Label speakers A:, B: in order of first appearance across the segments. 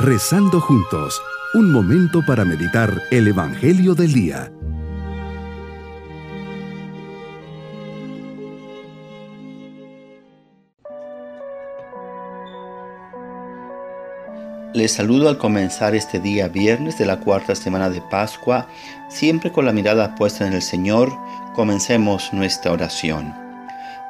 A: Rezando juntos, un momento para meditar el Evangelio del Día.
B: Les saludo al comenzar este día viernes de la cuarta semana de Pascua, siempre con la mirada puesta en el Señor, comencemos nuestra oración.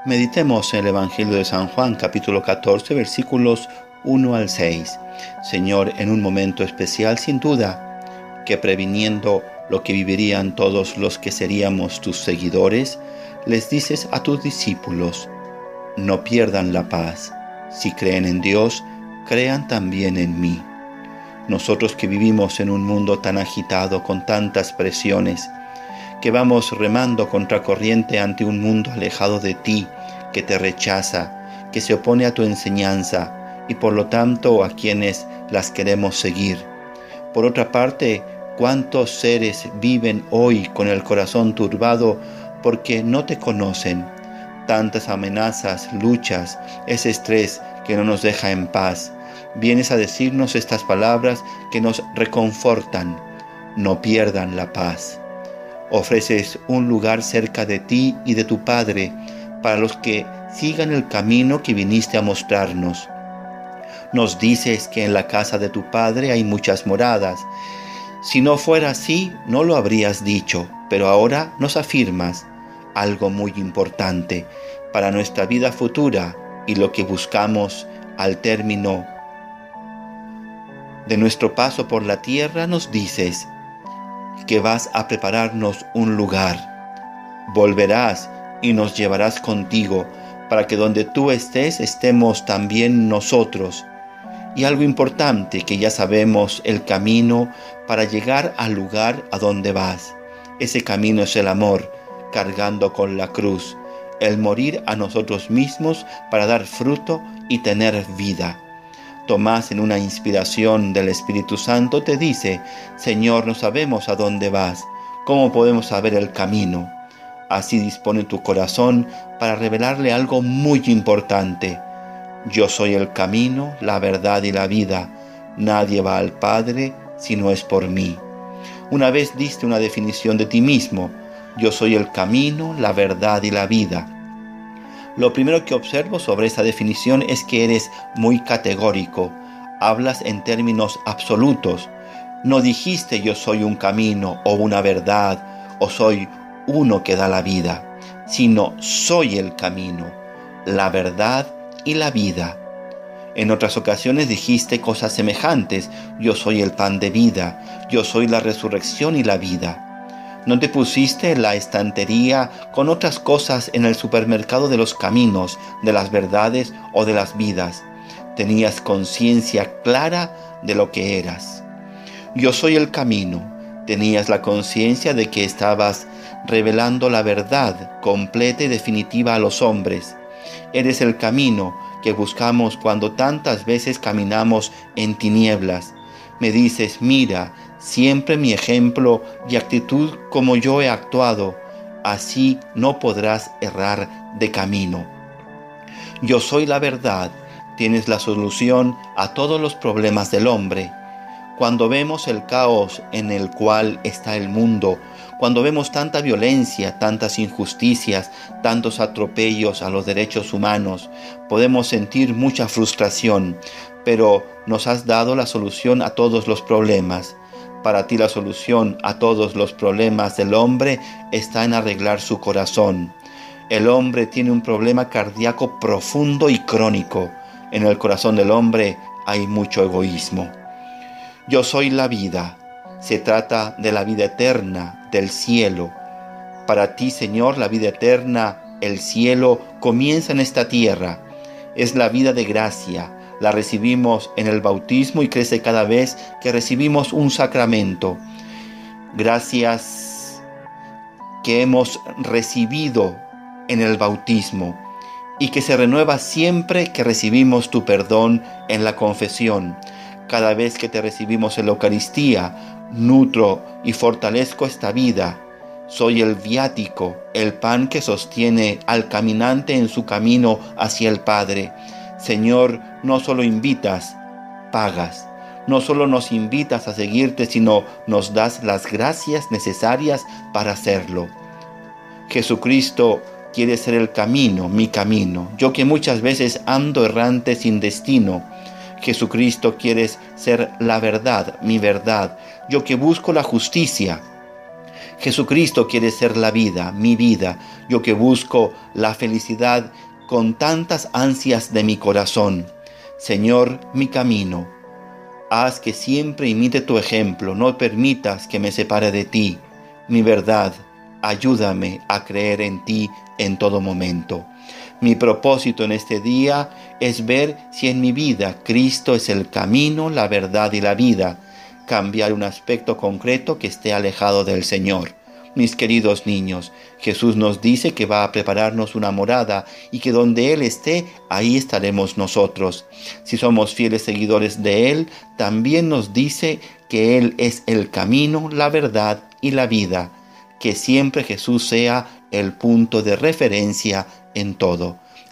B: Meditemos en el Evangelio de San Juan capítulo 14 versículos 1 al 6. Señor, en un momento especial sin duda, que previniendo lo que vivirían todos los que seríamos tus seguidores, les dices a tus discípulos, no pierdan la paz. Si creen en Dios, crean también en mí. Nosotros que vivimos en un mundo tan agitado, con tantas presiones, que vamos remando contracorriente ante un mundo alejado de ti, que te rechaza, que se opone a tu enseñanza y por lo tanto a quienes las queremos seguir. Por otra parte, cuántos seres viven hoy con el corazón turbado porque no te conocen. Tantas amenazas, luchas, ese estrés que no nos deja en paz. Vienes a decirnos estas palabras que nos reconfortan. No pierdan la paz. Ofreces un lugar cerca de ti y de tu Padre para los que sigan el camino que viniste a mostrarnos. Nos dices que en la casa de tu Padre hay muchas moradas. Si no fuera así, no lo habrías dicho, pero ahora nos afirmas algo muy importante para nuestra vida futura y lo que buscamos al término de nuestro paso por la tierra, nos dices, que vas a prepararnos un lugar. Volverás y nos llevarás contigo para que donde tú estés estemos también nosotros. Y algo importante que ya sabemos el camino para llegar al lugar a donde vas. Ese camino es el amor, cargando con la cruz, el morir a nosotros mismos para dar fruto y tener vida. Tomás en una inspiración del Espíritu Santo te dice, Señor, no sabemos a dónde vas, ¿cómo podemos saber el camino? Así dispone tu corazón para revelarle algo muy importante. Yo soy el camino, la verdad y la vida. Nadie va al Padre si no es por mí. Una vez diste una definición de ti mismo. Yo soy el camino, la verdad y la vida. Lo primero que observo sobre esa definición es que eres muy categórico. Hablas en términos absolutos. No dijiste yo soy un camino o una verdad o soy uno que da la vida, sino soy el camino, la verdad y la vida. En otras ocasiones dijiste cosas semejantes. Yo soy el pan de vida, yo soy la resurrección y la vida. ¿No te pusiste la estantería con otras cosas en el supermercado de los caminos, de las verdades o de las vidas? Tenías conciencia clara de lo que eras. Yo soy el camino. Tenías la conciencia de que estabas revelando la verdad completa y definitiva a los hombres. Eres el camino que buscamos cuando tantas veces caminamos en tinieblas. Me dices, mira, siempre mi ejemplo y actitud como yo he actuado, así no podrás errar de camino. Yo soy la verdad, tienes la solución a todos los problemas del hombre. Cuando vemos el caos en el cual está el mundo, cuando vemos tanta violencia, tantas injusticias, tantos atropellos a los derechos humanos, podemos sentir mucha frustración, pero nos has dado la solución a todos los problemas. Para ti la solución a todos los problemas del hombre está en arreglar su corazón. El hombre tiene un problema cardíaco profundo y crónico. En el corazón del hombre hay mucho egoísmo. Yo soy la vida. Se trata de la vida eterna, del cielo. Para ti, Señor, la vida eterna, el cielo, comienza en esta tierra. Es la vida de gracia, la recibimos en el bautismo y crece cada vez que recibimos un sacramento. Gracias que hemos recibido en el bautismo y que se renueva siempre que recibimos tu perdón en la confesión. Cada vez que te recibimos en la Eucaristía, nutro y fortalezco esta vida. Soy el viático, el pan que sostiene al caminante en su camino hacia el Padre. Señor, no solo invitas, pagas. no solo nos invitas a seguirte, sino nos das las gracias necesarias para hacerlo. Jesucristo quiere ser el camino, mi camino. Yo que muchas veces ando errante sin destino. Jesucristo quiere ser la verdad, mi verdad. Yo que busco la justicia. Jesucristo quiere ser la vida, mi vida. Yo que busco la felicidad con tantas ansias de mi corazón. Señor, mi camino. Haz que siempre imite tu ejemplo, no permitas que me separe de ti, mi verdad. Ayúdame a creer en ti en todo momento. Mi propósito en este día es ver si en mi vida Cristo es el camino, la verdad y la vida, cambiar un aspecto concreto que esté alejado del Señor. Mis queridos niños, Jesús nos dice que va a prepararnos una morada y que donde Él esté, ahí estaremos nosotros. Si somos fieles seguidores de Él, también nos dice que Él es el camino, la verdad y la vida. Que siempre Jesús sea el punto de referencia en todo.